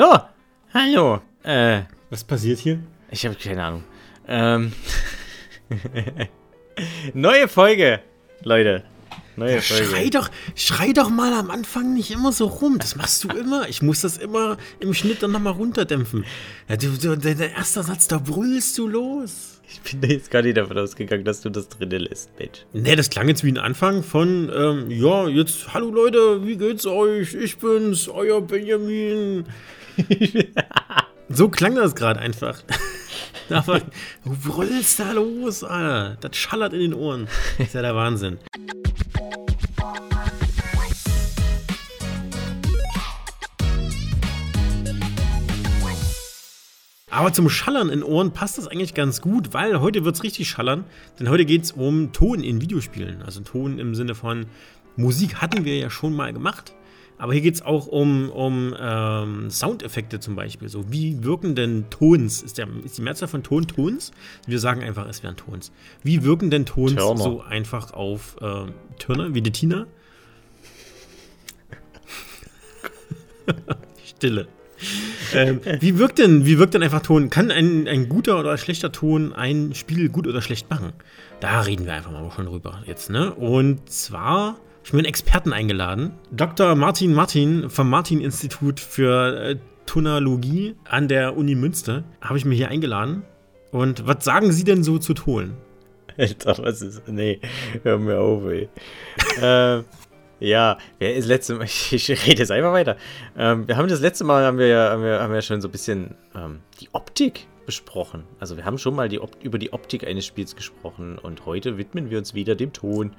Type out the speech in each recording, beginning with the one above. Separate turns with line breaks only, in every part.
So, hallo. Äh,
Was passiert hier?
ich habe keine Ahnung. Ähm, neue Folge, Leute. Neue Folge.
Schrei doch, schrei doch mal am Anfang nicht immer so rum. Das machst du immer. Ich muss das immer im Schnitt dann nochmal runterdämpfen. Ja, du, du, der, der erste Satz, da brüllst du los.
Ich bin jetzt gar nicht davon ausgegangen, dass du das drinnen lässt, Mensch.
Nee, das klang jetzt wie ein Anfang von, ähm, ja, jetzt, hallo Leute, wie geht's euch? Ich bin's, euer Benjamin. so klang das gerade einfach. Aber du brüllst da los, Alter. Das schallert in den Ohren. Ist ja der Wahnsinn. Aber zum Schallern in Ohren passt das eigentlich ganz gut, weil heute wird es richtig schallern. Denn heute geht es um Ton in Videospielen. Also Ton im Sinne von Musik hatten wir ja schon mal gemacht. Aber hier geht es auch um, um ähm, Soundeffekte zum Beispiel. So, wie wirken denn Tons? Ist, der, ist die Mehrzahl von Ton Tons? Wir sagen einfach, es wären Tons. Wie wirken denn Tons
Turner.
so einfach auf äh, Turner, wie die Tina? Stille. ähm, wie wirkt denn, wie wirkt denn einfach Ton? Kann ein, ein guter oder schlechter Ton ein Spiel gut oder schlecht machen? Da reden wir einfach mal schon drüber jetzt, ne? Und zwar habe ich mir einen Experten eingeladen. Dr. Martin Martin vom Martin-Institut für äh, Tonalogie an der Uni Münster habe ich mir hier eingeladen. Und was sagen Sie denn so zu Ton?
Alter, was ist. Nee, hör mir auf, ey. äh, ja, wer ist letzte Mal. Ich, ich rede jetzt einfach weiter. Ähm, wir haben das letzte Mal haben wir haben wir, haben wir schon so ein bisschen ähm, die Optik besprochen. Also wir haben schon mal die über die Optik eines Spiels gesprochen und heute widmen wir uns wieder dem Ton.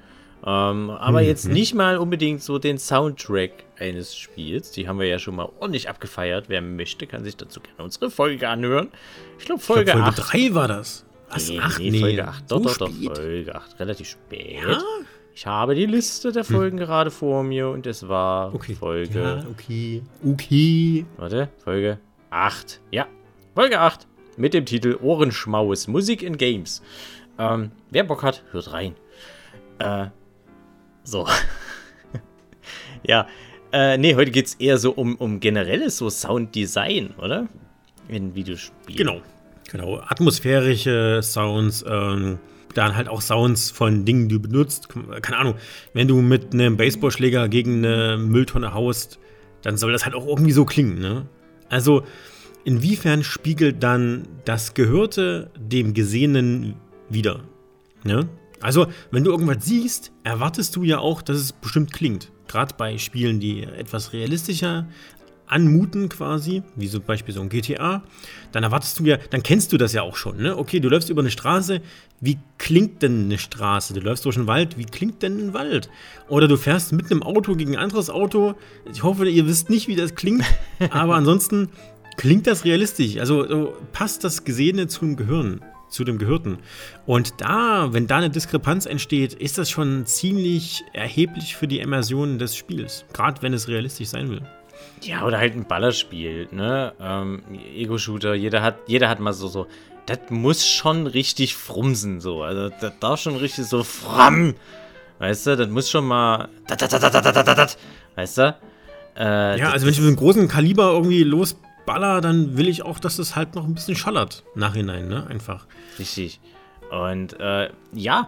Ähm, aber jetzt nicht mal unbedingt so den Soundtrack eines Spiels. Die haben wir ja schon mal ordentlich abgefeiert. Wer möchte, kann sich dazu gerne unsere Folge anhören. Ich glaube,
Ich
Folge,
glaub,
8.
Folge 3 war das. Was?
Nee,
Ach,
nee,
nee.
Folge 8. Doch,
so
doch, doch,
spät?
Folge 8. Relativ spät.
Ja? Hm.
Ich habe die Liste der Folgen gerade vor mir und es war
Okay.
Folge.
Ja, okay. Okay.
Warte, Folge 8. Ja, Folge 8 mit dem Titel Ohrenschmaus Musik in Games. Ähm, wer Bock hat, hört rein. Äh, so. ja, äh, nee, heute geht es eher so um, um generelles so Sounddesign, oder? In Videospielen.
Genau. Genau. Atmosphärische Sounds, ähm, dann halt auch Sounds von Dingen, die du benutzt. Keine Ahnung, wenn du mit einem Baseballschläger gegen eine Mülltonne haust, dann soll das halt auch irgendwie so klingen, ne? Also, inwiefern spiegelt dann das Gehörte dem Gesehenen wieder? Ne? Also, wenn du irgendwas siehst, erwartest du ja auch, dass es bestimmt klingt. Gerade bei Spielen, die etwas realistischer anmuten quasi, wie zum Beispiel so ein GTA, dann erwartest du ja, dann kennst du das ja auch schon, ne? Okay, du läufst über eine Straße, wie klingt denn eine Straße? Du läufst durch einen Wald, wie klingt denn ein Wald? Oder du fährst mit einem Auto gegen ein anderes Auto. Ich hoffe, ihr wisst nicht, wie das klingt, aber ansonsten klingt das realistisch. Also so passt das Gesehene zum Gehirn, zu dem Gehörten. Und da, wenn da eine Diskrepanz entsteht, ist das schon ziemlich erheblich für die Immersion des Spiels. Gerade wenn es realistisch sein will.
Ja, oder halt ein Ballerspiel, ne? Ähm, Ego-Shooter, jeder hat, jeder hat mal so, so, das muss schon richtig frumsen, so. Also, das darf schon richtig so fram. Weißt du, das muss schon mal. Dat, dat, dat, weißt du? Äh,
Ja, also wenn ich mit einem großen Kaliber irgendwie losballer, dann will ich auch, dass das halt noch ein bisschen schallert. Nachhinein, ne? Einfach.
Richtig. Und äh, ja,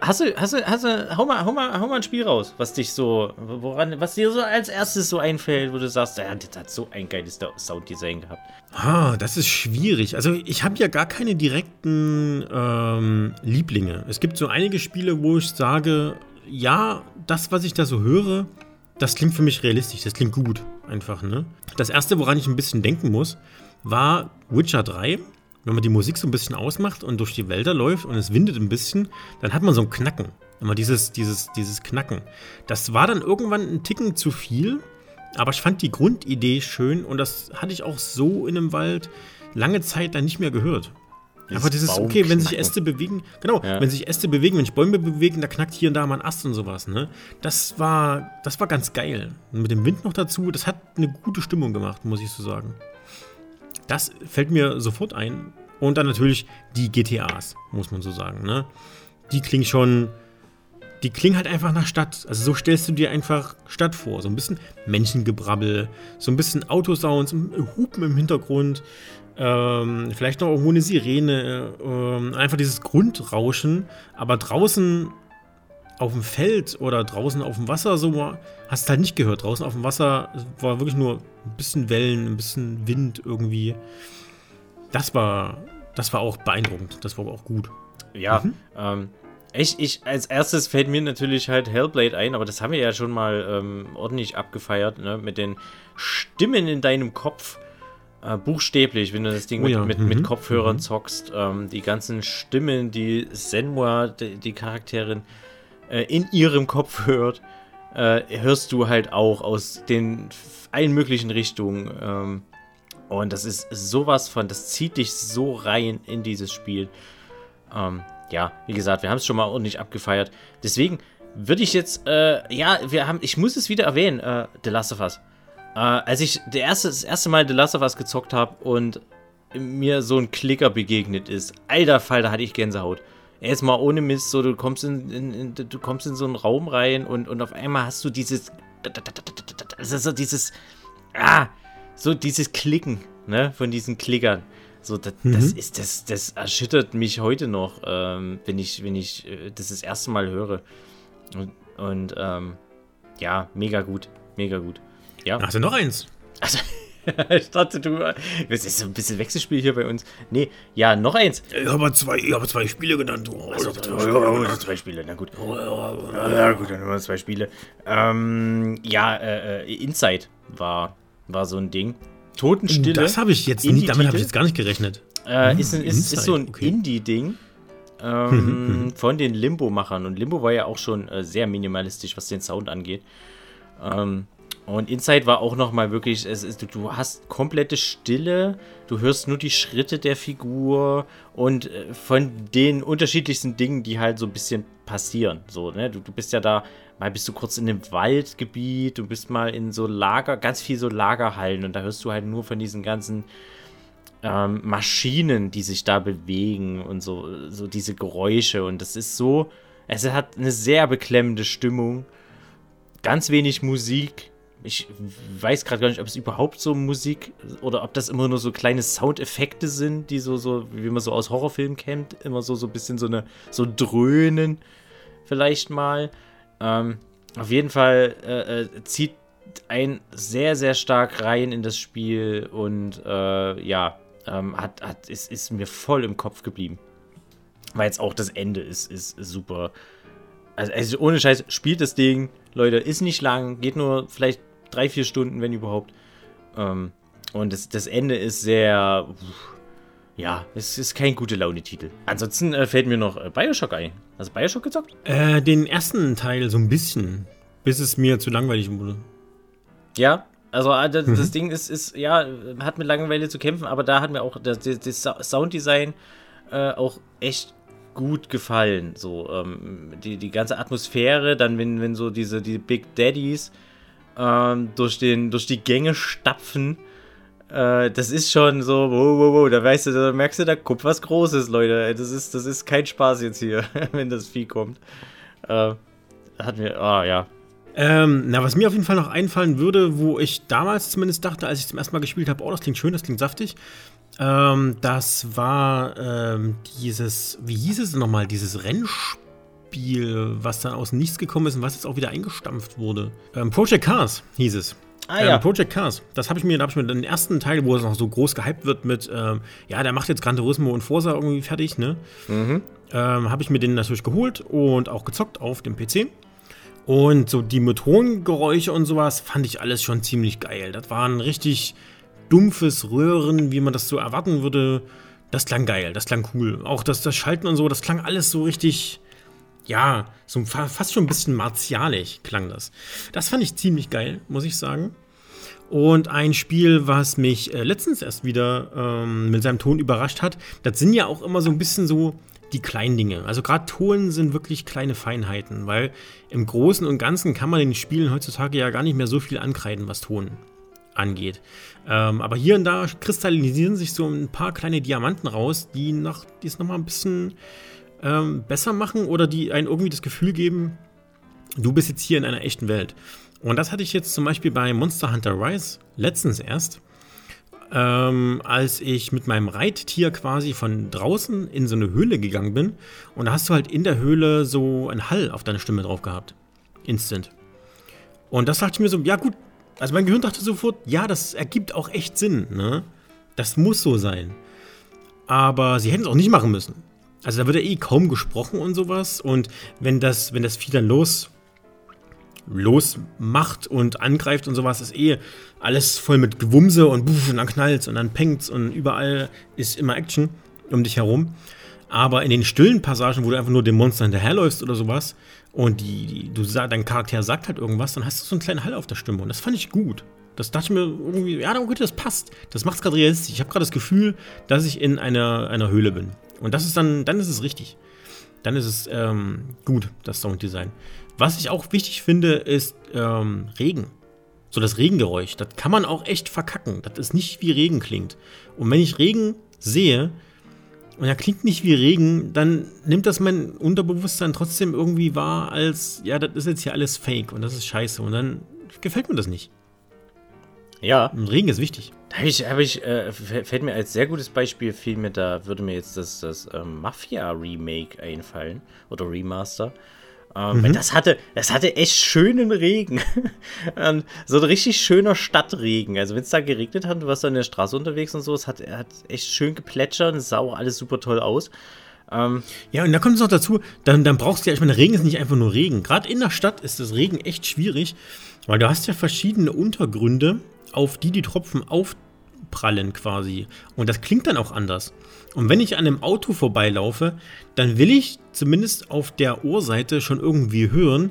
hast du, hast du, hast du, hau mal, hau mal, hau mal ein Spiel raus, was dich so, woran, was dir so als erstes so einfällt, wo du sagst, ja, das hat so ein geiles Sounddesign gehabt.
Ah, das ist schwierig. Also ich habe ja gar keine direkten ähm, Lieblinge. Es gibt so einige Spiele, wo ich sage, ja, das, was ich da so höre, das klingt für mich realistisch. Das klingt gut, einfach, ne? Das erste, woran ich ein bisschen denken muss, war Witcher 3. Wenn man die Musik so ein bisschen ausmacht und durch die Wälder läuft und es windet ein bisschen, dann hat man so ein Knacken. Immer dieses, dieses, dieses Knacken. Das war dann irgendwann ein Ticken zu viel, aber ich fand die Grundidee schön und das hatte ich auch so in einem Wald lange Zeit dann nicht mehr gehört. Einfach dieses, okay, wenn sich. Äste bewegen, genau,
Ja.
wenn sich Äste bewegen, wenn sich Bäume bewegen, da knackt hier und da mal ein Ast und sowas, ne? Das war, das war ganz geil. Und mit dem Wind noch dazu, das hat eine gute Stimmung gemacht, muss ich so sagen. Das fällt mir sofort ein. Und dann natürlich die GTAs, muss man so sagen, ne? Die klingen schon, die klingen halt einfach nach Stadt. Also so stellst du dir einfach Stadt vor. So ein bisschen Menschengebrabbel, so ein bisschen Autosounds, Hupen im Hintergrund, ähm, vielleicht noch irgendwo eine Sirene, ähm, einfach dieses Grundrauschen, aber draußen auf dem Feld oder draußen auf dem Wasser so hast du halt nicht gehört. Draußen auf dem Wasser war wirklich nur ein bisschen Wellen, ein bisschen Wind irgendwie. Das war, das war auch beeindruckend. Das war auch gut.
Ja, mhm. ähm, ich, ich, als erstes fällt mir natürlich halt Hellblade ein, aber das haben wir ja schon mal ähm, ordentlich abgefeiert, ne? Mit den Stimmen in deinem Kopf. Äh, buchstäblich, wenn du das Ding oh, mit, ja. mit, mit, mhm. Kopfhörern mhm. zockst. Ähm, die ganzen Stimmen, die Senua, die, die Charakterin, äh, in ihrem Kopf hört, äh, hörst du halt auch aus den allen möglichen Richtungen. Ähm, und das ist sowas von, das zieht dich so rein in dieses Spiel. Ähm, ja, wie gesagt, wir haben es schon mal ordentlich abgefeiert. Deswegen würde ich jetzt, äh, ja, wir haben, ich muss es wieder erwähnen, äh, The Last of Us. Äh, als ich der erste, das erste Mal The Last of Us gezockt habe und mir so ein Klicker begegnet ist, alter Fall, da hatte ich Gänsehaut. Erstmal ohne Mist, so du kommst in, in, in, du kommst in so einen Raum rein und, und auf einmal hast du dieses, also so dieses, ah, so dieses Klicken, ne, von diesen Klickern. So, das, mhm. das ist, das, das erschüttert mich heute noch, ähm, wenn ich, wenn ich äh, das das erste Mal höre. Und, und ähm, ja, mega gut, mega gut. Ja.
Hast du noch eins?
Also, ich dachte, du. Das ist so ein bisschen Wechselspiel hier bei uns. Nee, ja, noch eins.
Ich habe zwei, ich habe zwei Spiele genannt.
Oh, also, zwei, zwei Spiele, na gut. Ja, gut, dann haben wir zwei Spiele. Ähm, ja, äh, äh, Inside war, war so ein Ding. Totenstille.
Das habe ich jetzt nicht, damit habe ich jetzt gar nicht gerechnet.
Äh, hm, ist, ein, ist, ist, so ein okay. Indie-Ding ähm, von den Limbo-Machern. Und Limbo war ja auch schon äh, sehr minimalistisch, was den Sound angeht. Ähm, und Inside war auch nochmal wirklich, es ist, du, hast komplette Stille, du hörst nur die Schritte der Figur und äh, von den unterschiedlichsten Dingen, die halt so ein bisschen passieren. So, ne? du, du bist ja da mal bist du kurz in einem Waldgebiet, du bist mal in so Lager, ganz viel so Lagerhallen und da hörst du halt nur von diesen ganzen ähm, Maschinen, die sich da bewegen und so, so diese Geräusche und das ist so, es hat eine sehr beklemmende Stimmung, ganz wenig Musik. Ich weiß gerade gar nicht, ob es überhaupt so Musik oder ob das immer nur so kleine Soundeffekte sind, die so, so, wie man so aus Horrorfilmen kennt, immer so, so ein bisschen so eine, so dröhnen vielleicht mal. Ähm, auf jeden Fall äh, äh, zieht ein sehr, sehr stark rein in das Spiel und äh, ja, ähm, hat, hat, ist, ist mir voll im Kopf geblieben. Weil jetzt auch das Ende ist, ist, super. Also, also, ohne Scheiß, spielt das Ding, Leute, ist nicht lang, geht nur vielleicht drei, vier Stunden, wenn überhaupt. Ähm, und das, das Ende ist sehr. Ja, es ist kein gute Laune-Titel. Ansonsten äh, fällt mir noch äh, Bioshock ein. Hast du Bioshock gezockt?
Äh, den ersten Teil so ein bisschen. Bis es mir zu langweilig wurde.
Ja, also äh, das, mhm. Ding ist, ist, ja, hat mit Langeweile zu kämpfen, aber da hat mir auch das, das Sounddesign äh, auch echt gut gefallen. So, ähm, die, die ganze Atmosphäre, dann wenn, wenn so diese die Big Daddies ähm, durch, den, durch die Gänge stapfen äh, das ist schon so, wow, wow, wow, da weißt du, da merkst du, da kommt was Großes, Leute. Das ist, das ist kein Spaß jetzt hier, wenn das Vieh kommt. Äh, hat mir, ah, oh, ja.
Ähm, na, was mir auf jeden Fall noch einfallen würde, wo ich damals zumindest dachte, als ich zum ersten Mal gespielt habe, oh, das klingt schön, das klingt saftig. Ähm, das war ähm, dieses, wie hieß es nochmal, dieses Rennspiel, was dann aus nichts gekommen ist und was jetzt auch wieder eingestampft wurde. Ähm, Project Cars hieß es. Ah, ähm, ja. Project Cars. Das habe ich mir, da habe ich mir den ersten Teil, wo es noch so groß gehypt wird mit, ähm, ja, der macht jetzt Gran Turismo und Forza irgendwie fertig, ne? Mhm. Ähm, habe ich mir den natürlich geholt und auch gezockt auf dem PC. Und so die Motorengeräusche und sowas fand ich alles schon ziemlich geil. Das war ein richtig dumpfes Röhren, wie man das so erwarten würde. Das klang geil, das klang cool. Auch das, das Schalten und so, das klang alles so richtig, ja, so fast schon ein bisschen martialisch klang das. Das fand ich ziemlich geil, muss ich sagen. Und ein Spiel, was mich äh, letztens erst wieder ähm, mit seinem Ton überrascht hat, das sind ja auch immer so ein bisschen so die kleinen Dinge. Also gerade Ton sind wirklich kleine Feinheiten, weil im Großen und Ganzen kann man den Spielen heutzutage ja gar nicht mehr so viel ankreiden, was Ton angeht. Ähm, aber hier und da kristallisieren sich so ein paar kleine Diamanten raus, die, noch, die es nochmal ein bisschen ähm, besser machen oder die einen irgendwie das Gefühl geben, du bist jetzt hier in einer echten Welt. Und das hatte ich jetzt zum Beispiel bei Monster Hunter Rise letztens erst, ähm, als ich mit meinem Reittier quasi von draußen in so eine Höhle gegangen bin. Und da hast du halt in der Höhle so einen Hall auf deine Stimme drauf gehabt. Instant. Und das dachte ich mir so, ja gut, also mein Gehirn dachte sofort, ja, das ergibt auch echt Sinn, ne? Das muss so sein. Aber sie hätten es auch nicht machen müssen. Also da wird ja eh kaum gesprochen und sowas. Und wenn das, wenn das Vieh dann los, losmacht und angreift und sowas, ist eh alles voll mit Gewumse und, buff, und dann knallt's und dann pengt's und überall ist immer Action um dich herum. Aber in den stillen Passagen, wo du einfach nur dem Monster hinterherläufst oder sowas und die, die, du dein Charakter sagt halt irgendwas, dann hast du so einen kleinen Hall auf der Stimme und das fand ich gut. Das dachte ich mir irgendwie, ja, okay, das passt. Das macht es gerade realistisch. Ich habe gerade das Gefühl, dass ich in einer, einer Höhle bin. Und das ist dann, dann ist es richtig. Dann ist es ähm, gut, das Sounddesign. Was ich auch wichtig finde, ist ähm, Regen. So das Regengeräusch. Das kann man auch echt verkacken. Das ist nicht wie Regen klingt. Und wenn ich Regen sehe und er klingt nicht wie Regen, dann nimmt das mein Unterbewusstsein trotzdem irgendwie wahr als, ja, das ist jetzt hier alles fake und das ist scheiße. Und dann gefällt mir das nicht.
Ja.
Regen ist wichtig.
Da habe ich, hab ich äh, fällt mir als sehr gutes Beispiel, fiel mir da, würde mir jetzt das, das ähm, Mafia-Remake einfallen. Oder Remaster. Ähm, mhm. Das hatte, das hatte echt schönen Regen. so ein richtig schöner Stadtregen. Also wenn es da geregnet hat, du warst da in der Straße unterwegs und so, es hat, hat echt schön geplätschert und sah auch alles super toll aus.
Ähm, ja, und da kommt es noch dazu, dann, dann brauchst du ja, ich meine, Regen ist nicht einfach nur Regen. Gerade in der Stadt ist das Regen echt schwierig, weil du hast ja verschiedene Untergründe, auf die die Tropfen aufprallen quasi. Und das klingt dann auch anders. Und wenn ich an einem Auto vorbeilaufe, dann will ich zumindest auf der Ohrseite schon irgendwie hören,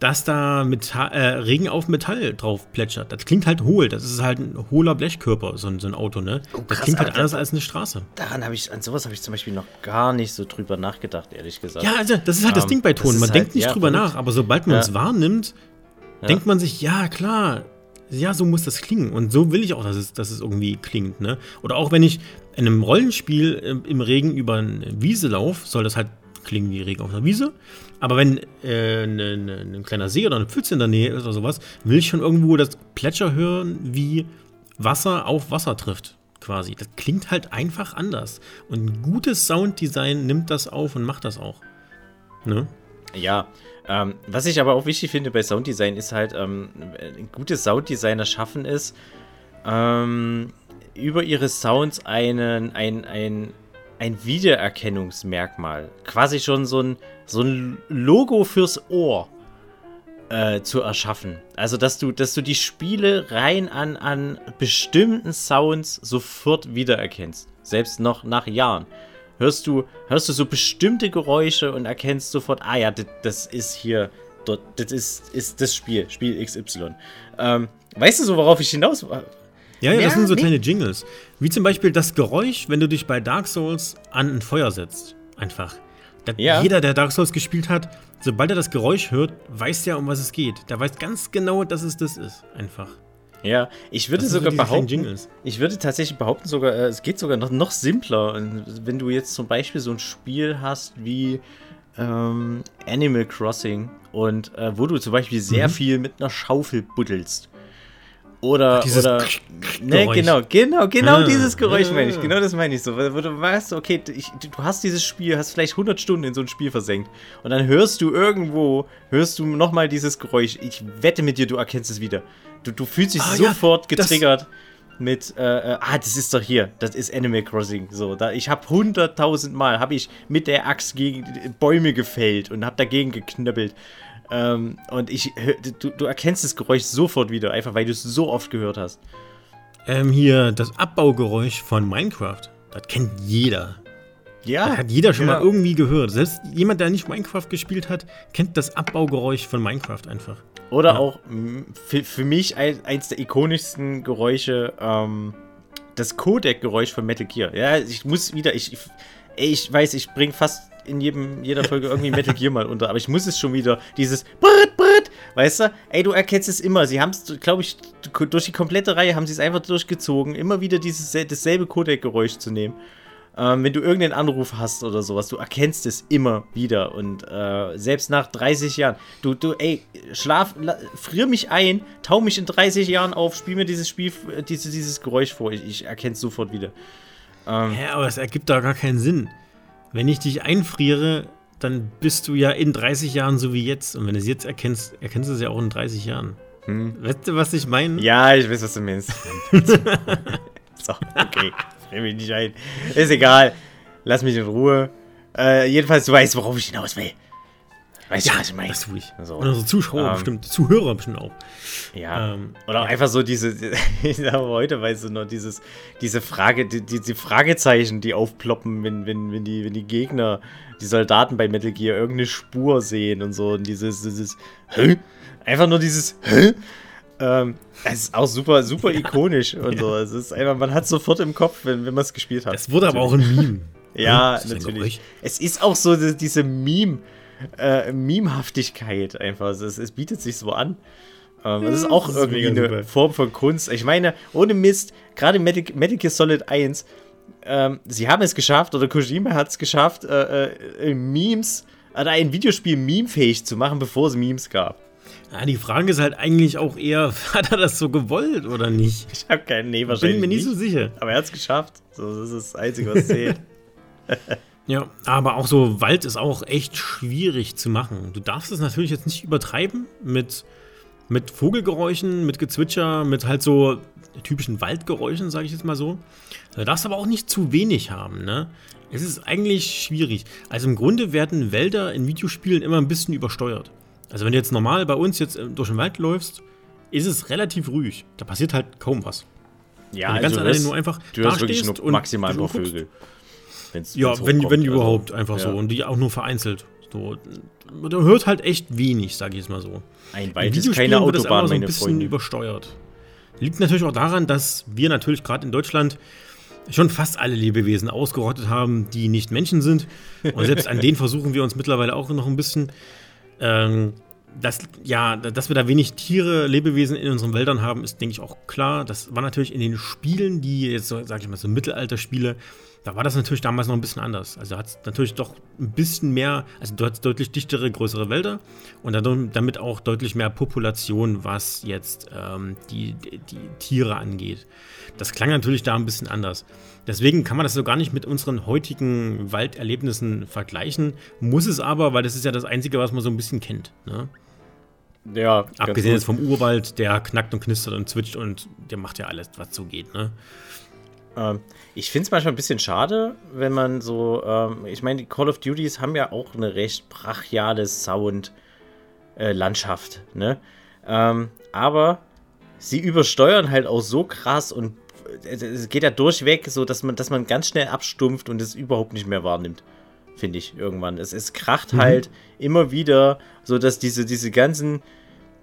dass da Metall, äh, Regen auf Metall drauf plätschert. Das klingt halt hohl. Das ist halt ein hohler Blechkörper, so ein, so ein Auto, ne? Oh, krass, das klingt halt anders als eine Straße.
Daran habe ich, an sowas habe ich zum Beispiel noch gar nicht so drüber nachgedacht, ehrlich gesagt.
Ja, also das ist halt um, das ähm, Ding bei Ton. Man halt, denkt nicht ja, drüber nach, aber sobald man ja. es wahrnimmt, ja. denkt man sich, ja klar, ja, so muss das klingen. Und so will ich auch, dass es, dass es irgendwie klingt. Ne? Oder auch wenn ich in einem Rollenspiel im Regen über eine Wiese laufe, soll das halt klingen wie Regen auf einer Wiese. Aber wenn äh, ne, ne, ein kleiner See oder eine Pfütze in der Nähe ist oder sowas, will ich schon irgendwo das Plätscher hören, wie Wasser auf Wasser trifft. Quasi. Das klingt halt einfach anders. Und ein gutes Sounddesign nimmt das auf und macht das auch.
Ne? Ja, ähm, was ich aber auch wichtig finde bei Sounddesign ist halt, ähm, ein gutes Sounddesigner schaffen es, ähm, über ihre Sounds einen, ein, ein, ein Wiedererkennungsmerkmal, quasi schon so ein, so ein Logo fürs Ohr äh, zu erschaffen. Also, dass du, dass du die Spiele rein an, an bestimmten Sounds sofort wiedererkennst. Selbst noch nach Jahren hörst du, hörst du so bestimmte Geräusche und erkennst sofort, ah ja, das, das ist hier, dort, das ist, ist das Spiel, Spiel XY. Ähm, weißt du so, worauf ich hinaus war?
Ja, ja, das sind so nee. kleine Jingles. Wie zum Beispiel das Geräusch, wenn du dich bei Dark Souls an ein Feuer setzt. Einfach. Ja. Jeder, der Dark Souls gespielt hat, sobald er das Geräusch hört, weiß ja, um was es geht. Der weiß ganz genau, dass es das ist. Einfach.
Ja, ich würde sogar so behaupten, ich würde tatsächlich behaupten, sogar, äh, es geht sogar noch, noch simpler. Wenn du jetzt zum Beispiel so ein Spiel hast wie ähm, Animal Crossing und äh, wo du zum Beispiel sehr mhm. viel mit einer Schaufel buddelst. Oder, Ach, oder, ne, genau, genau, genau ah, dieses Geräusch ja, meine ich, genau das meine ich so, wo du weißt, okay, ich, du hast dieses Spiel, hast vielleicht 100 Stunden in so ein Spiel versenkt und dann hörst du irgendwo, hörst du nochmal dieses Geräusch, ich wette mit dir, du erkennst es wieder. Du, du fühlst dich ah, sofort ja, getriggert mit, äh, äh, ah, das ist doch hier, das ist Animal Crossing. So, da, ich habe hunderttausend Mal, habe ich mit der Axt gegen Bäume gefällt und habe dagegen geknöppelt. Ähm, und ich, du, du erkennst das Geräusch sofort wieder, einfach weil du es so oft gehört hast.
Ähm, hier, das Abbaugeräusch von Minecraft, das kennt jeder. Ja. Das hat jeder schon ja. mal irgendwie gehört. Selbst jemand, der nicht Minecraft gespielt hat, kennt das Abbaugeräusch von Minecraft einfach.
Oder ja. auch für, für mich eins der ikonischsten Geräusche, ähm, das Codec-Geräusch von Metal Gear. Ja, ich muss wieder, ich, ich weiß, ich bringe fast in jedem, jeder Folge irgendwie Metal Gear mal unter, aber ich muss es schon wieder, dieses Brrrt, Brrrt, weißt du? Ey, du erkennst es immer. Sie haben es, glaube ich, durch die komplette Reihe haben sie es einfach durchgezogen, immer wieder dieses dasselbe Codec-Geräusch zu nehmen. ähm, wenn du irgendeinen Anruf hast oder sowas, du erkennst es immer wieder. Und äh, selbst nach 30 Jahren, du, du, ey, schlaf, frier mich ein, tau mich in 30 Jahren auf, spiel mir dieses Spiel, diese, dieses Geräusch vor, ich, ich erkenne es sofort wieder.
Ähm, Hä, aber es ergibt da gar keinen Sinn. Wenn ich dich einfriere, dann bist du ja in 30 Jahren so wie jetzt. Und wenn du es jetzt erkennst, erkennst du es ja auch in 30 Jahren. Hm. Weißt du, was ich meine?
Ja, ich weiß, was du meinst. so, okay. Stell mich nicht ein. Ist egal. Lass mich in Ruhe. Äh, jedenfalls, du weißt, worauf ich hinaus will.
Weißt ja, du, was ich meine? Das tue ich. So. Und unsere Zuschauer ähm, bestimmt, Zuhörer bestimmt auch.
Ja. Ähm, Oder auch ja. einfach so diese, ich sage heute, weißt du noch, dieses, diese Frage, die, die, die, Fragezeichen, die aufploppen, wenn, wenn, wenn, die, wenn die Gegner, die Soldaten bei Metal Gear irgendeine Spur sehen und so. Und dieses, dieses, Hä? Einfach nur dieses, Hä? Ähm, es ist auch super, super ikonisch und so. Es ist einfach, man hat sofort im Kopf, wenn, wenn man es gespielt hat.
Es wurde aber auch ein Meme.
ja, natürlich. Es ist auch so diese Meme, äh, Memehaftigkeit einfach. Es, es, bietet sich so an. Ähm, das ist auch das irgendwie ist eine super. Form von Kunst. Ich meine, ohne Mist, gerade Medic, Medical Solid 1, ähm, sie haben es geschafft, oder Kojima hat es geschafft, äh, äh, Memes, oder ein Videospiel memefähig zu machen, bevor es Memes gab.
Ja, die Frage ist halt eigentlich auch eher, hat er das so gewollt oder nicht?
Ich habe keinen, nee, wahrscheinlich
Bin mir nicht so sicher.
Aber er hat es geschafft. So, das ist das Einzige, was zählt.
ja, aber auch so Wald ist auch echt schwierig zu machen. Du darfst es natürlich jetzt nicht übertreiben mit, mit Vogelgeräuschen, mit Gezwitscher, mit halt so typischen Waldgeräuschen, sage ich jetzt mal so. Du darfst aber auch nicht zu wenig haben, ne? Es ist eigentlich schwierig. Also im Grunde werden Wälder in Videospielen immer ein bisschen übersteuert. Also wenn du jetzt normal bei uns jetzt äh, durch den Wald läufst, ist es relativ ruhig. Da passiert halt kaum was.
Ja, also ganz nur einfach
du hast wirklich nur
maximal paar Vögel.
Wenn's, ja, wenn's wenn, wenn überhaupt, also, einfach ja. so. Und die auch nur vereinzelt. So, man hört halt echt wenig, sage ich jetzt mal so.
Ein Wald ist keine Autobahn, wird das immer
so ein bisschen Freunde. übersteuert. Liegt natürlich auch daran, dass wir natürlich gerade in Deutschland schon fast alle Lebewesen ausgerottet haben, die nicht Menschen sind. Und selbst an denen versuchen wir uns mittlerweile auch noch ein bisschen ähm, dass, ja, dass wir da wenig Tiere, Lebewesen in unseren Wäldern haben, ist, denke ich, auch klar. Das war natürlich in den Spielen, die jetzt, so, sag ich mal, so Mittelalterspiele, da war das natürlich damals noch ein bisschen anders. Also hat es natürlich doch ein bisschen mehr, also dort deutlich dichtere, größere Wälder und damit auch deutlich mehr Population, was jetzt ähm, die, die, die Tiere angeht. Das klang natürlich da ein bisschen anders. Deswegen kann man das so gar nicht mit unseren heutigen Walderlebnissen vergleichen. Muss es aber, weil das ist ja das Einzige, was man so ein bisschen kennt. Ne?
Ja.
Abgesehen jetzt vom Urwald, der knackt und knistert und zwitscht und der macht ja alles, was so geht. Ne?
Ähm, ich finde es manchmal ein bisschen schade, wenn man so, ähm, ich meine, die Call of Duties haben ja auch eine recht brachiale Sound-Landschaft, äh, ne? Ähm, aber sie übersteuern halt auch so krass und es geht ja durchweg, so dass man, dass man ganz schnell abstumpft und es überhaupt nicht mehr wahrnimmt. Finde ich irgendwann. Es, es kracht mhm. halt immer wieder, so dass diese, diese ganzen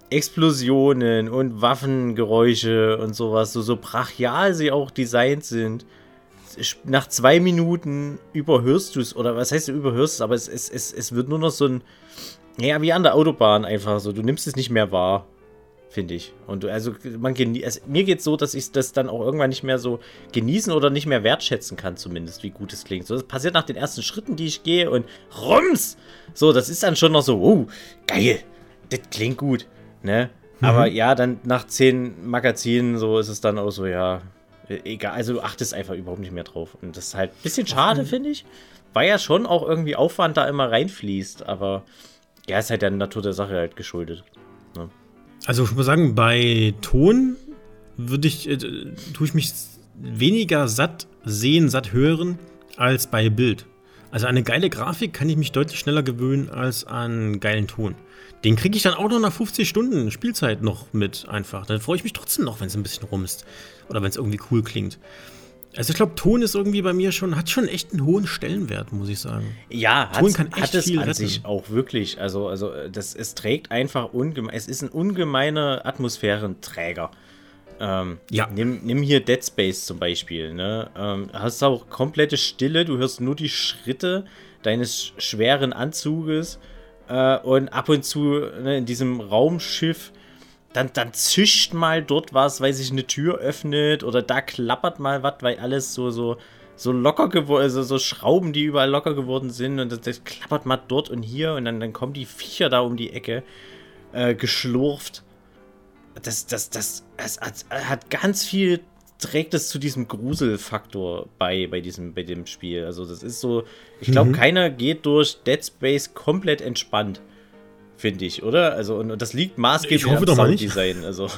Explosionen und Waffengeräusche und sowas, so, so brachial sie auch designt sind. Nach zwei Minuten überhörst du es, oder was heißt du überhörst es, aber es, es, es, es wird nur noch so ein, ja, wie an der Autobahn einfach so. Du nimmst es nicht mehr wahr finde ich. Und also man also, mir geht es so, dass ich das dann auch irgendwann nicht mehr so genießen oder nicht mehr wertschätzen kann, zumindest, wie gut es klingt. So, das passiert nach den ersten Schritten, die ich gehe und rums! So, das ist dann schon noch so, oh, geil, das klingt gut, ne? Mhm. Aber ja, dann nach zehn Magazinen, so ist es dann auch so, ja, e-, egal, also du achtest einfach überhaupt nicht mehr drauf. Und das ist halt ein bisschen schade, finde ich. Weil ja schon auch irgendwie Aufwand da immer reinfließt, aber ja, ist halt der Natur der Sache halt geschuldet. Ne?
Also ich muss sagen, bei Ton würde ich, äh, tue ich mich weniger satt sehen, satt hören, als bei Bild. Also an eine geile Grafik kann ich mich deutlich schneller gewöhnen als an geilen Ton. Den kriege ich dann auch noch nach 50 Stunden Spielzeit noch mit einfach. Dann freue ich mich trotzdem noch, wenn es ein bisschen rum ist. Oder wenn es irgendwie cool klingt. Also ich glaube, Ton ist irgendwie bei mir schon, hat schon echt einen hohen Stellenwert, muss ich sagen.
Ja, Ton kann echt hat es viel an retten. sich auch wirklich. Also, also das, es trägt einfach ungemein, es ist ein ungemeiner Atmosphärenträger. Ähm, ja. Nimm, nimm, hier Dead Space zum Beispiel. Ne? Ähm, hast auch komplette Stille, du hörst nur die Schritte deines schweren Anzuges äh, und ab und zu ne, in diesem Raumschiff dann, dann zischt mal dort was, weil sich eine Tür öffnet oder da klappert mal was, weil alles so, so so locker geworden, also so Schrauben, die überall locker geworden sind und das, das, klappert mal dort und hier und dann, dann kommen die Viecher da um die Ecke äh, geschlurft. Das, das, das, das hat, hat ganz viel trägt es zu diesem Gruselfaktor bei, bei diesem, bei dem Spiel. Also das ist so, ich glaube, mhm. keiner geht durch Dead Space komplett entspannt, finde ich, oder? Also und, und das liegt maßgeblich
am Sounddesign.
Also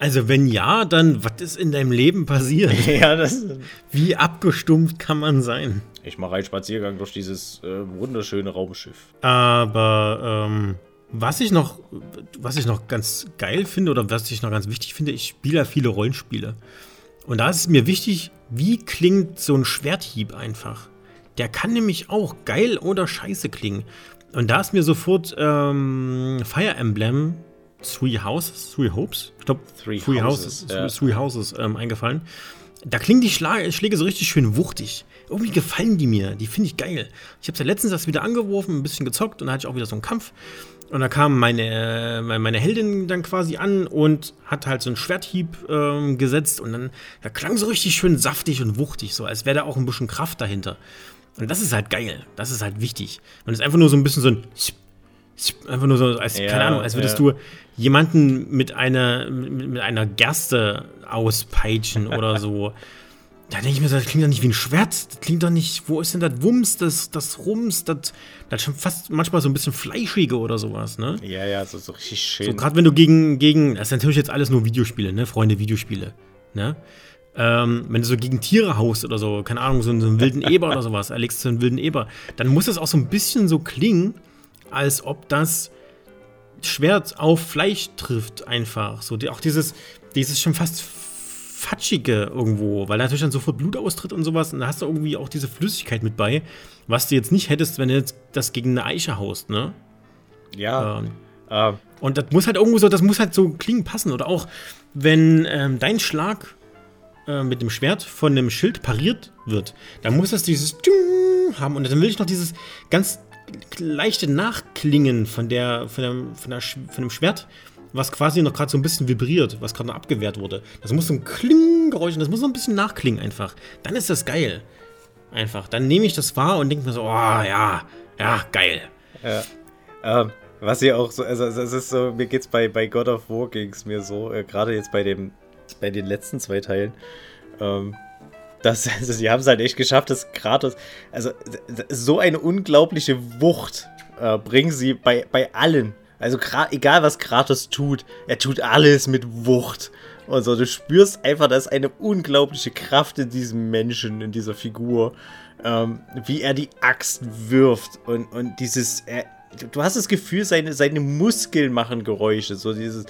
also wenn ja, dann was ist in deinem Leben passiert?
ja, das
Wie abgestumpft kann man sein?
Ich mache einen Spaziergang durch dieses äh, wunderschöne Raumschiff.
Aber ähm, was ich noch, was ich noch ganz geil finde oder was ich noch ganz wichtig finde, ich spiele ja viele Rollenspiele. Und da ist es mir wichtig, wie klingt so ein Schwerthieb einfach. Der kann nämlich auch geil oder scheiße klingen. Und da ist mir sofort ähm, Fire Emblem Three Houses, Three Hopes, ich glaube Three, three, Houses, Houses, ja. three Houses ähm, eingefallen. Da klingen die Schla Schläge so richtig schön wuchtig. Irgendwie gefallen die mir, die finde ich geil. Ich habe ja letztens das wieder angeworfen, ein bisschen gezockt und da hatte ich auch wieder so einen Kampf. Und da kam meine, meine Heldin dann quasi an und hat halt so einen Schwerthieb ähm, gesetzt und dann da klang so richtig schön saftig und wuchtig, so als wäre da auch ein bisschen Kraft dahinter. Und das ist halt geil, das ist halt wichtig. Und es ist einfach nur so ein bisschen so ein einfach nur so, als, ja, keine Ahnung, als würdest ja. du jemanden mit einer, mit einer Gerste auspeitschen oder so. Da denke ich mir so, das klingt doch nicht wie ein Schwert. Das klingt doch nicht, wo ist denn das Wumms, das, das Rums, das, das schon fast manchmal so ein bisschen fleischige oder sowas, ne?
Ja, ja, so, so richtig schön. So,
gerade wenn du gegen, gegen, das ist natürlich jetzt alles nur Videospiele, ne? Freunde, Videospiele, ne? Ähm, wenn du so gegen Tiere haust oder so, keine Ahnung, so, so einen wilden Eber oder sowas, erlegst du einen wilden Eber, dann muss das auch so ein bisschen so klingen, als ob das Schwert auf Fleisch trifft, einfach. So, die, auch dieses, dieses schon fast Fatschige irgendwo, weil natürlich dann sofort Blut austritt und sowas. Und da hast du irgendwie auch diese Flüssigkeit mit bei, was du jetzt nicht hättest, wenn du jetzt das gegen eine Eiche haust, ne?
Ja. Ähm,
äh. Und das muss halt irgendwo so, das muss halt so klingen passen. Oder auch, wenn ähm, dein Schlag äh, mit dem Schwert von einem Schild pariert wird, dann muss das dieses haben. Und dann will ich noch dieses ganz leichte Nachklingen von der, von, der, von, der, von dem Schwert, was quasi noch gerade so ein bisschen vibriert, was gerade noch abgewehrt wurde. Das muss so ein Kling-Geräusch und das muss so ein bisschen nachklingen einfach. Dann ist das geil. Einfach. Dann nehme ich das wahr und denke mir so, oh ja, ja, geil.
Ja. Ähm, was hier auch so, also es ist so, mir geht's bei, bei God of War ging's mir so, äh, gerade jetzt bei dem, bei den letzten zwei Teilen. Ähm, das, also sie haben es halt echt geschafft, dass Kratos, also so eine unglaubliche Wucht äh, bringen sie bei, bei allen. Also egal was Kratos tut, er tut alles mit Wucht. Und so, du spürst einfach, dass eine unglaubliche Kraft in diesem Menschen, in dieser Figur, ähm, wie er die Axt wirft und, und dieses, er, du hast das Gefühl, seine, seine Muskeln machen Geräusche, so dieses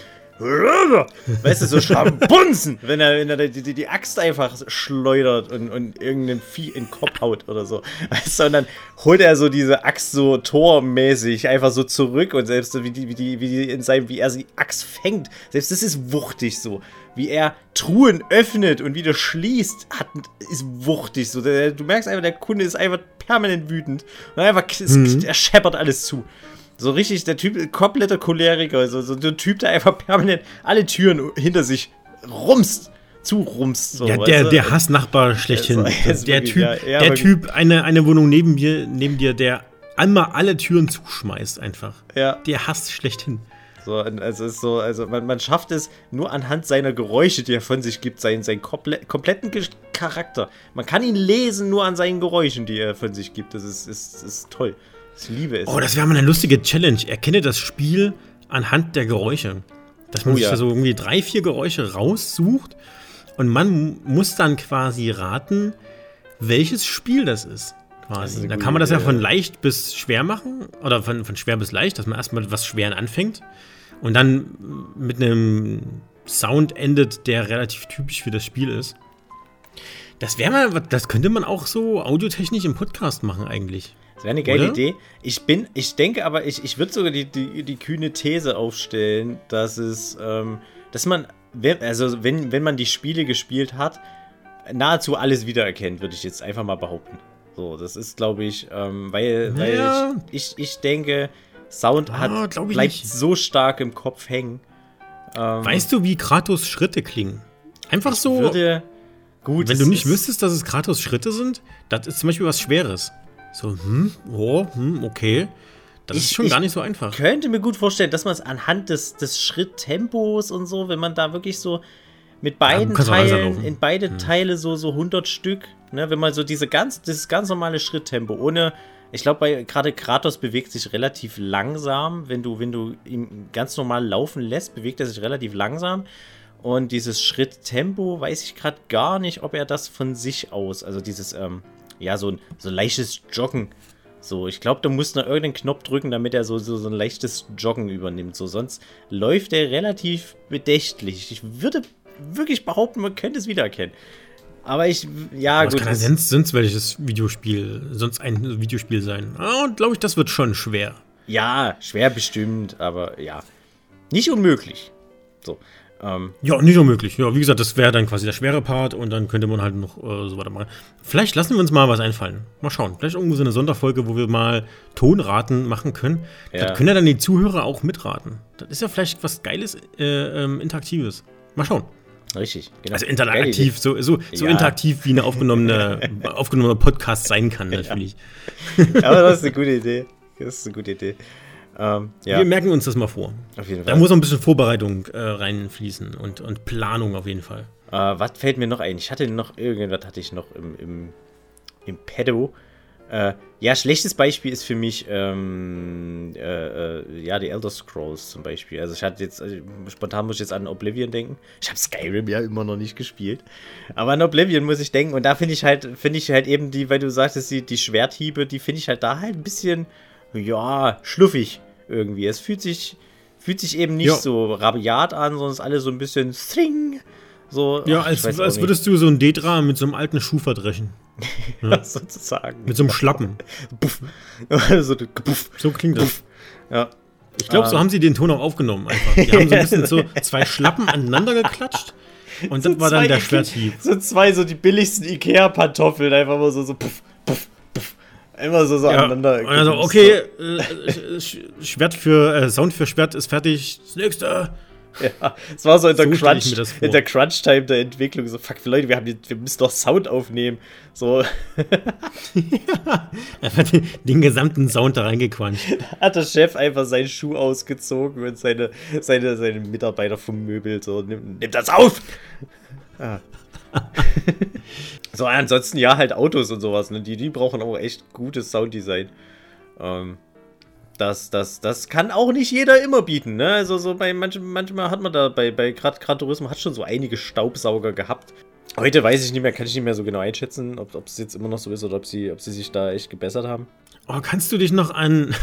weißt du, so Schabunzen, wenn er, wenn er die, die, die, Axt einfach schleudert und, und irgendein Vieh in den Kopf haut oder so. Weißt du, und dann holt er so diese Axt so tormäßig einfach so zurück und selbst so wie die, wie die, wie die in seinem, wie er die Axt fängt, selbst das ist wuchtig so. Wie er Truhen öffnet und wieder schließt, hat, ist wuchtig so. Du merkst einfach, der Kunde ist einfach permanent wütend und einfach, mhm. er scheppert alles zu. So richtig, der Typ, kompletter Choleriker, so, so ein Typ, der einfach permanent alle Türen hinter sich rumst zurumst. So,
ja, der, der Hassnachbar schlechthin. Also, der wirklich, Typ, ja, ja, der Typ eine, eine Wohnung neben dir, neben dir, der einmal alle Türen zuschmeißt einfach.
Ja.
Der hasst schlechthin.
So, also ist so, also man, man schafft es nur anhand seiner Geräusche, die er von sich gibt, seinen, seinen komple kompletten Charakter. Man kann ihn lesen nur an seinen Geräuschen, die er von sich gibt. Das ist, ist, ist toll. Ich liebe es.
Oh, das wäre mal eine lustige Challenge. Erkenne das Spiel anhand der Geräusche. Dass man oh, sich ja. so irgendwie drei, vier Geräusche raussucht und man muss dann quasi raten, welches Spiel das ist. Quasi. Da kann man das ja von leicht bis schwer machen oder von, von schwer bis leicht, dass man erstmal was Schweren anfängt und dann mit einem Sound endet, der relativ typisch für das Spiel ist. Das wäre mal, das könnte man auch so audiotechnisch im Podcast machen eigentlich.
Das wäre eine geile Oder? Idee. Ich bin, ich denke aber, ich, ich würde sogar die, die, die kühne These aufstellen, dass es, ähm, dass man, also wenn, wenn man die Spiele gespielt hat, nahezu alles wiedererkennt, würde ich jetzt einfach mal behaupten. So, das ist, glaube ich, ähm, weil, ja. weil ich, ich, ich denke, Sound ah, hat, bleibt nicht. so stark im Kopf hängen.
Ähm, weißt du, wie Kratos Schritte klingen? Einfach so.
Würde,
Gut. Wenn du nicht wüsstest, dass es Kratos Schritte sind, das ist zum Beispiel was Schweres. So, hm, oh, hm, okay. Das ich, ist schon gar nicht so einfach.
Ich könnte mir gut vorstellen, dass man es anhand des, des Schritttempos und so, wenn man da wirklich so mit beiden ja, Teilen, in beide hm. Teile so, so 100 Stück, ne, wenn man so diese ganz, dieses ganz normale Schritttempo ohne, ich glaube, gerade Kratos bewegt sich relativ langsam, wenn du, wenn du ihn ganz normal laufen lässt, bewegt er sich relativ langsam. Und dieses Schritttempo weiß ich gerade gar nicht, ob er das von sich aus, also dieses, ähm, ja, so ein so leichtes Joggen. So, ich glaube, du musst noch irgendeinen Knopf drücken, damit er so, so, so ein leichtes Joggen übernimmt. So, sonst läuft er relativ bedächtlich. Ich würde wirklich behaupten, man könnte es wiedererkennen. Aber ich, ja,
Aber gut. Kann ja sonst welches Videospiel, sonst ein Videospiel sein. Ah, und glaube ich, das wird schon schwer.
Ja, schwer bestimmt, aber ja. Nicht unmöglich. So.
Ähm, ja, nicht unmöglich. Ja, wie gesagt, das wäre dann quasi der schwere Part und dann könnte man halt noch äh, so weitermachen. Vielleicht lassen wir uns mal was einfallen. Mal schauen. Vielleicht irgendwo so eine Sonderfolge, wo wir mal Tonraten machen können. Ja. Das können ja dann die Zuhörer auch mitraten. Das ist ja vielleicht was Geiles, äh, ähm, Interaktives. Mal schauen.
Richtig,
genau. Also interaktiv, so, so, so ja. interaktiv wie eine aufgenommene, aufgenommene Podcast sein kann, natürlich.
Ja. Aber das ist eine gute Idee. Das ist eine gute Idee.
Ähm, ja. Wir merken uns das mal vor. Auf jeden Fall. Da muss noch ein bisschen Vorbereitung äh, reinfließen und, und Planung auf jeden Fall.
Äh, was fällt mir noch ein? Ich hatte noch irgendwas hatte ich noch im, im, im Pedo. Äh, ja, schlechtes Beispiel ist für mich ähm, äh, äh, ja die Elder Scrolls zum Beispiel. Also ich hatte jetzt also spontan muss ich jetzt an Oblivion denken. Ich habe Skyrim ja immer noch nicht gespielt, aber an Oblivion muss ich denken und da finde ich halt finde ich halt eben die, weil du sagtest die, die Schwerthiebe, die finde ich halt da halt ein bisschen ja schluffig irgendwie. Es fühlt sich, fühlt sich eben nicht ja. so rabiat an, sondern es ist alles so ein bisschen string. So,
ja, ach, als, als würdest du so ein Dedra mit so einem alten Schuh verdreschen.
ja, sozusagen.
Mit so einem Schlappen. Puff. so, puff. so klingt das. Puff. Ja. Ich glaube, so ähm. haben sie den Ton auch aufgenommen einfach. Die haben so ein bisschen so zwei Schlappen aneinander geklatscht. Und so das war dann der Schwerthieb.
So zwei, so die billigsten Ikea-Pantoffeln, einfach mal so, so puff, puff, Immer so, so ja. aneinander.
Also, okay, äh, Schwert für, äh, Sound für Schwert ist fertig. Das nächste.
Ja, es war so in der so Crunch, in der Crunch-Time der Entwicklung. So, fuck, Leute, wir, haben, wir müssen doch Sound aufnehmen. So.
ja, einfach den, den, gesamten Sound da reingequatscht.
Hat der Chef einfach seinen Schuh ausgezogen und seine, seine, seine Mitarbeiter vom Möbel so, nimm, nimm das auf! Ah. so, ansonsten ja, halt Autos und sowas, ne? Die, die brauchen auch echt gutes Sounddesign. Ähm, das, das, das kann auch nicht jeder immer bieten, ne? Also so bei manch, manchmal hat man da bei, bei Gran Turismo hat schon so einige Staubsauger gehabt. Heute weiß ich nicht mehr, kann ich nicht mehr so genau einschätzen, ob es jetzt immer noch so ist oder ob sie, ob sie sich da echt gebessert haben.
Oh, kannst du dich noch an,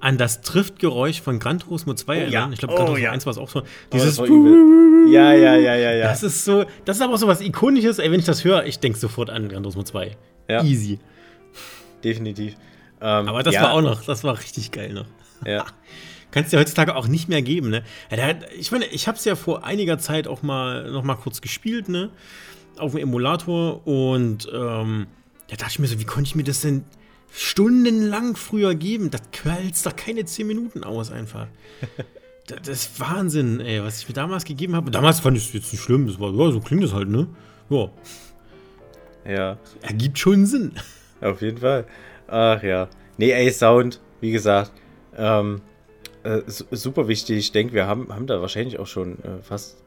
an das Triftgeräusch von Gran Turismo 2 oh, erinnern?
Ja.
Ich glaube, Gran oh, Turismo ja. 1 war es auch so.
Dieses oh, Ja, ja, ja, ja, ja.
Das ist so, das ist aber so was Ikonisches. Ey, wenn ich das höre, ich denke sofort an Gran Turismo 2. Ja. Easy.
Definitiv.
Ähm, aber das ja. war auch noch, das war richtig geil noch.
Ja.
Kannst du ja heutzutage auch nicht mehr geben, ne? Ich meine, ich habe es ja vor einiger Zeit auch mal noch mal kurz gespielt, ne? Auf dem Emulator und ähm, da dachte ich mir so, wie konnte ich mir das denn stundenlang früher geben. Das quälst doch keine 10 Minuten aus einfach. das, ist Wahnsinn, ey, was ich mir damals gegeben habe. Damals fand ich es jetzt nicht schlimm. Das war, ja, so klingt das halt, ne? Ja.
Ja.
Ergibt schon Sinn.
Auf jeden Fall. Ach ja. Nee, ey, Sound, wie gesagt, ähm, äh, super wichtig. Ich denke, wir haben, haben da wahrscheinlich auch schon äh, fast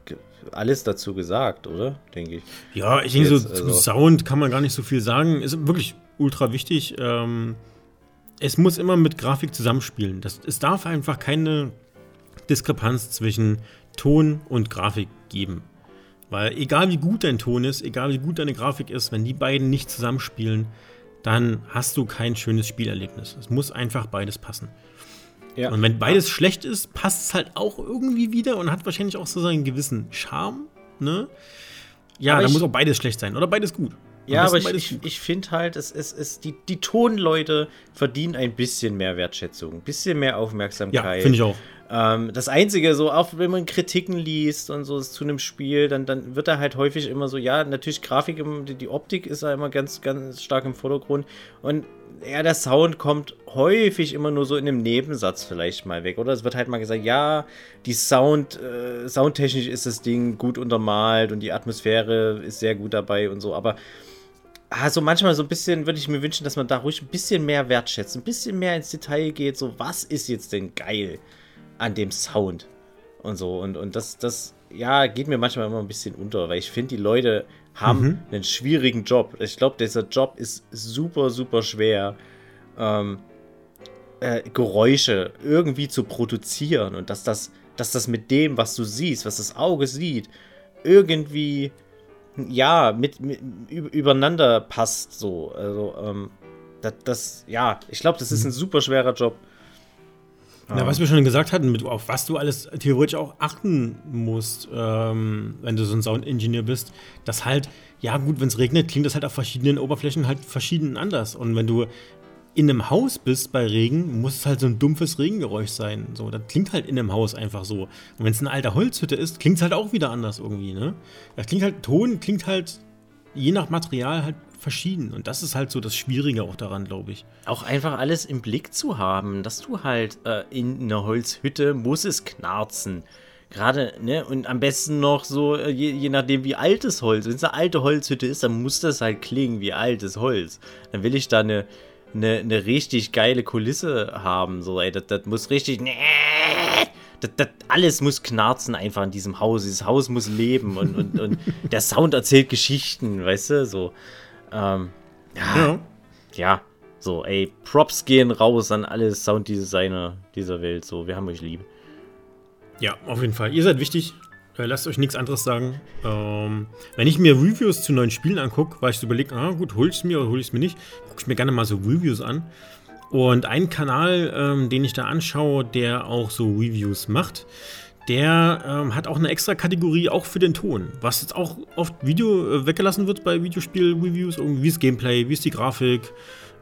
alles dazu gesagt, oder? Denke ich.
Ja, ich denke, so also Sound kann man gar nicht so viel sagen. Ist wirklich ultra wichtig. Ähm, es muss immer mit Grafik zusammenspielen. Das, es darf einfach keine Diskrepanz zwischen Ton und Grafik geben. Weil egal wie gut dein Ton ist, egal wie gut deine Grafik ist, wenn die beiden nicht zusammenspielen, dann hast du kein schönes Spielerlebnis. Es muss einfach beides passen. Ja. Und wenn beides ja. schlecht ist, passt es halt auch irgendwie wieder und hat wahrscheinlich auch so seinen gewissen Charme. Ne? Ja, dann muss auch beides schlecht sein oder beides gut.
Ja, aber ich, ich, ich finde halt, es, es, es, die, die Tonleute verdienen ein bisschen mehr Wertschätzung, ein bisschen mehr Aufmerksamkeit.
Ja, finde ich auch.
Ähm, das Einzige, so auch wenn man Kritiken liest und so zu einem Spiel, dann, dann wird da halt häufig immer so, ja, natürlich Grafik, die Optik ist da immer ganz, ganz stark im Vordergrund. Und ja, der Sound kommt häufig immer nur so in einem Nebensatz vielleicht mal weg. Oder es wird halt mal gesagt, ja, die Sound, äh, soundtechnisch ist das Ding gut untermalt und die Atmosphäre ist sehr gut dabei und so, aber also manchmal so ein bisschen würde ich mir wünschen, dass man da ruhig ein bisschen mehr wertschätzt, ein bisschen mehr ins Detail geht, so was ist jetzt denn geil an dem Sound und so und, und das, das, ja, geht mir manchmal immer ein bisschen unter, weil ich finde, die Leute haben mhm. einen schwierigen Job. Ich glaube, dieser Job ist super, super schwer, ähm, äh, Geräusche irgendwie zu produzieren und dass das, dass das mit dem, was du siehst, was das Auge sieht, irgendwie ja, mit, mit übereinander passt so. Also, ähm, das, das ja, ich glaube, das ist ein super schwerer Job.
Ja, was wir schon gesagt hatten, mit, auf was du alles theoretisch auch achten musst, ähm, wenn du so ein Soundingenieur bist, dass halt, ja gut, wenn es regnet, klingt das halt auf verschiedenen Oberflächen halt verschieden anders. Und wenn du in einem Haus bist bei Regen, muss es halt so ein dumpfes Regengeräusch sein. So, das klingt halt in einem Haus einfach so. Und wenn es eine alte Holzhütte ist, klingt es halt auch wieder anders irgendwie, ne? Das klingt halt, Ton klingt halt je nach Material halt verschieden. Und das ist halt so das Schwierige auch daran, glaube ich.
Auch einfach alles im Blick zu haben, dass du halt äh, in einer Holzhütte muss es knarzen. Gerade, ne, und am besten noch so, äh, je, je nachdem wie altes Holz. Wenn es eine alte Holzhütte ist, dann muss das halt klingen wie altes Holz. Dann will ich da eine, eine, eine richtig geile Kulisse haben. So, ey, das, das muss richtig. Das, das, alles muss knarzen einfach in diesem Haus. Dieses Haus muss leben und, und, und der Sound erzählt Geschichten, weißt du? So. Ähm, ja, ja. Ja. So, ey, Props gehen raus an alle Sounddesigner dieser Welt. So, wir haben euch lieb.
Ja, auf jeden Fall. Ihr seid wichtig. Äh, lasst euch nichts anderes sagen. Ähm, wenn ich mir Reviews zu neuen Spielen angucke, weil ich so überlege, ah gut, hol ich es mir oder hol ich es mir nicht, gucke ich mir gerne mal so Reviews an. Und ein Kanal, ähm, den ich da anschaue, der auch so Reviews macht, der ähm, hat auch eine extra Kategorie auch für den Ton, was jetzt auch oft Video äh, weggelassen wird bei Videospiel-Reviews, wie ist Gameplay, wie ist die Grafik,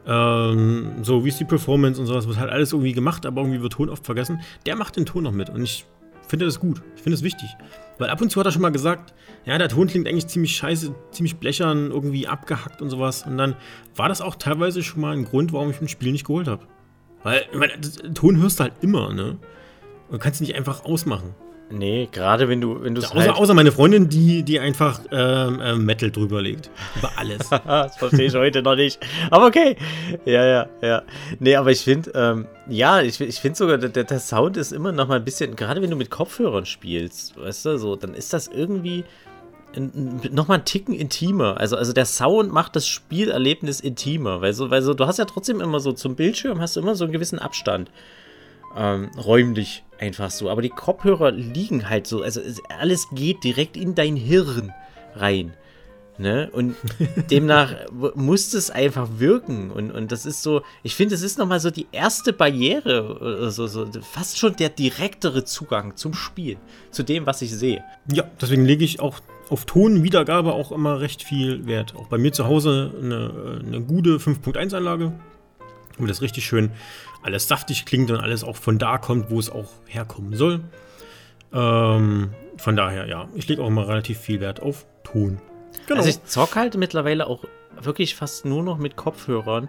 ähm, so wie ist die Performance und sowas, wird halt alles irgendwie gemacht, aber irgendwie wird Ton oft vergessen. Der macht den Ton noch mit und ich finde das gut, ich finde es wichtig. Weil ab und zu hat er schon mal gesagt, ja, der Ton klingt eigentlich ziemlich scheiße, ziemlich blechern, irgendwie abgehackt und sowas. Und dann war das auch teilweise schon mal ein Grund, warum ich ein Spiel nicht geholt habe. Weil, ich meine, Ton hörst du halt immer, ne? Du kannst nicht einfach ausmachen.
Nee, gerade wenn du wenn du
außer, halt außer meine Freundin, die die einfach ähm, äh, Metal drüber legt über alles.
das verstehe ich heute noch nicht. Aber okay, ja ja ja. Nee, aber ich finde ähm, ja ich, ich finde sogar der, der Sound ist immer noch mal ein bisschen gerade wenn du mit Kopfhörern spielst, weißt du so, dann ist das irgendwie noch mal einen Ticken intimer. Also, also der Sound macht das Spielerlebnis intimer, weil so, weil so, du hast ja trotzdem immer so zum Bildschirm hast du immer so einen gewissen Abstand ähm, räumlich einfach so. Aber die Kopfhörer liegen halt so. Also alles geht direkt in dein Hirn rein. Ne? Und demnach muss es einfach wirken. Und, und das ist so, ich finde, es ist nochmal so die erste Barriere, so, so, fast schon der direktere Zugang zum Spiel, zu dem, was ich sehe.
Ja, deswegen lege ich auch auf Tonwiedergabe auch immer recht viel Wert. Auch bei mir zu Hause eine, eine gute 5.1-Anlage, wo das richtig schön alles saftig klingt und alles auch von da kommt, wo es auch herkommen soll. Ähm, von daher, ja, ich lege auch mal relativ viel Wert auf Ton.
Genau. Also ich zock halt mittlerweile auch wirklich fast nur noch mit Kopfhörern,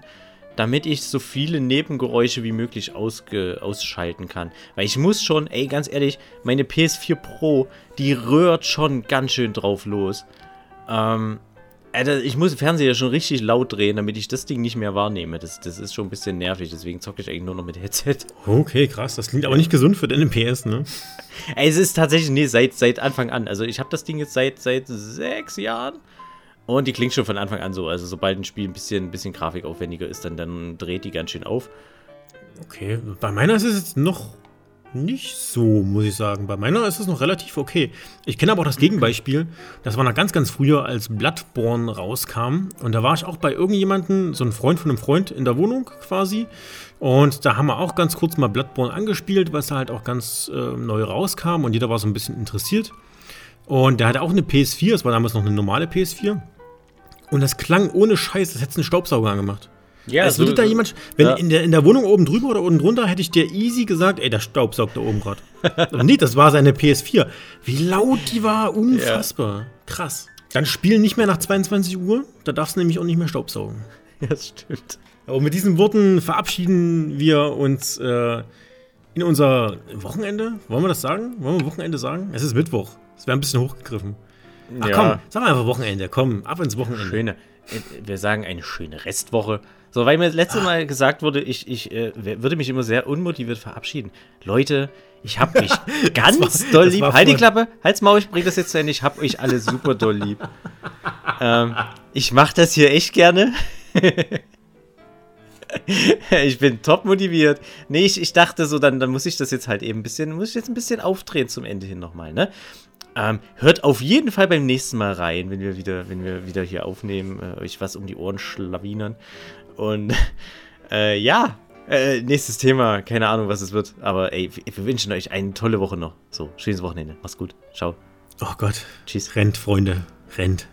damit ich so viele Nebengeräusche wie möglich ausschalten kann. Weil ich muss schon, ey, ganz ehrlich, meine PS4 Pro, die rührt schon ganz schön drauf los. Ähm, Alter, ich muss den Fernseher schon richtig laut drehen, damit ich das Ding nicht mehr wahrnehme. Das, das ist schon ein bisschen nervig, deswegen zocke ich eigentlich nur noch mit Headset.
Okay, krass. Das klingt aber nicht gesund für deine PS, ne?
Ey, es ist tatsächlich, nee, seit, seit Anfang an. Also ich habe das Ding jetzt seit, seit sechs Jahren. Und die klingt schon von Anfang an so. Also sobald ein Spiel ein bisschen, ein bisschen grafikaufwendiger ist, dann, dann dreht die ganz schön auf.
Okay, bei meiner ist es jetzt noch nicht so, muss ich sagen. Bei meiner ist es noch relativ okay. Ich kenne aber auch das Gegenbeispiel. Das war noch ganz, ganz früher, als Bloodborne rauskam. Und da war ich auch bei irgendjemandem, so ein Freund von einem Freund in der Wohnung quasi. Und da haben wir auch ganz kurz mal Bloodborne angespielt, weil es halt auch ganz äh, neu rauskam und jeder war so ein bisschen interessiert. Und der hatte auch eine PS4, das war damals noch eine normale PS4. Und das klang ohne Scheiß, das hätte einen Staubsauger angemacht. Ja, Als würde so, da jemand, wenn ja. in, der, in der Wohnung oben drüber oder unten drunter, hätte ich dir easy gesagt, ey, der Staubsaugt da oben gerade. nee, das war seine PS4. Wie laut die war, unfassbar. Ja. Krass. Dann spielen nicht mehr nach 22 Uhr, da darfst du nämlich auch nicht mehr Staubsaugen.
Ja, das stimmt.
Und mit diesen Worten verabschieden wir uns äh, in unser Wochenende. Wollen wir das sagen? Wollen wir Wochenende sagen? Es ist Mittwoch. Es wäre ein bisschen hochgegriffen. Ach ja. komm, sagen wir einfach Wochenende. Komm, ab ins Wochenende.
Schöne. Wir sagen eine schöne Restwoche. So, weil mir das letzte Mal gesagt wurde, ich, ich äh, würde mich immer sehr unmotiviert verabschieden. Leute, ich hab mich ganz war, doll lieb. Halt die Klappe, halt's Maul, ich bring das jetzt zu Ende. Ich hab euch alle super doll lieb. ähm, ich mach das hier echt gerne. ich bin top motiviert. Nee, ich, ich dachte so, dann, dann muss ich das jetzt halt eben ein bisschen, muss ich jetzt ein bisschen aufdrehen zum Ende hin nochmal, ne? Ähm, hört auf jeden Fall beim nächsten Mal rein, wenn wir wieder, wenn wir wieder hier aufnehmen, äh, euch was um die Ohren schlawinern. Und äh, ja, äh, nächstes Thema, keine Ahnung, was es wird. Aber ey, wir wünschen euch eine tolle Woche noch. So, schönes Wochenende. Mach's gut. Ciao.
Oh Gott. Tschüss. Rennt, Freunde. Rennt.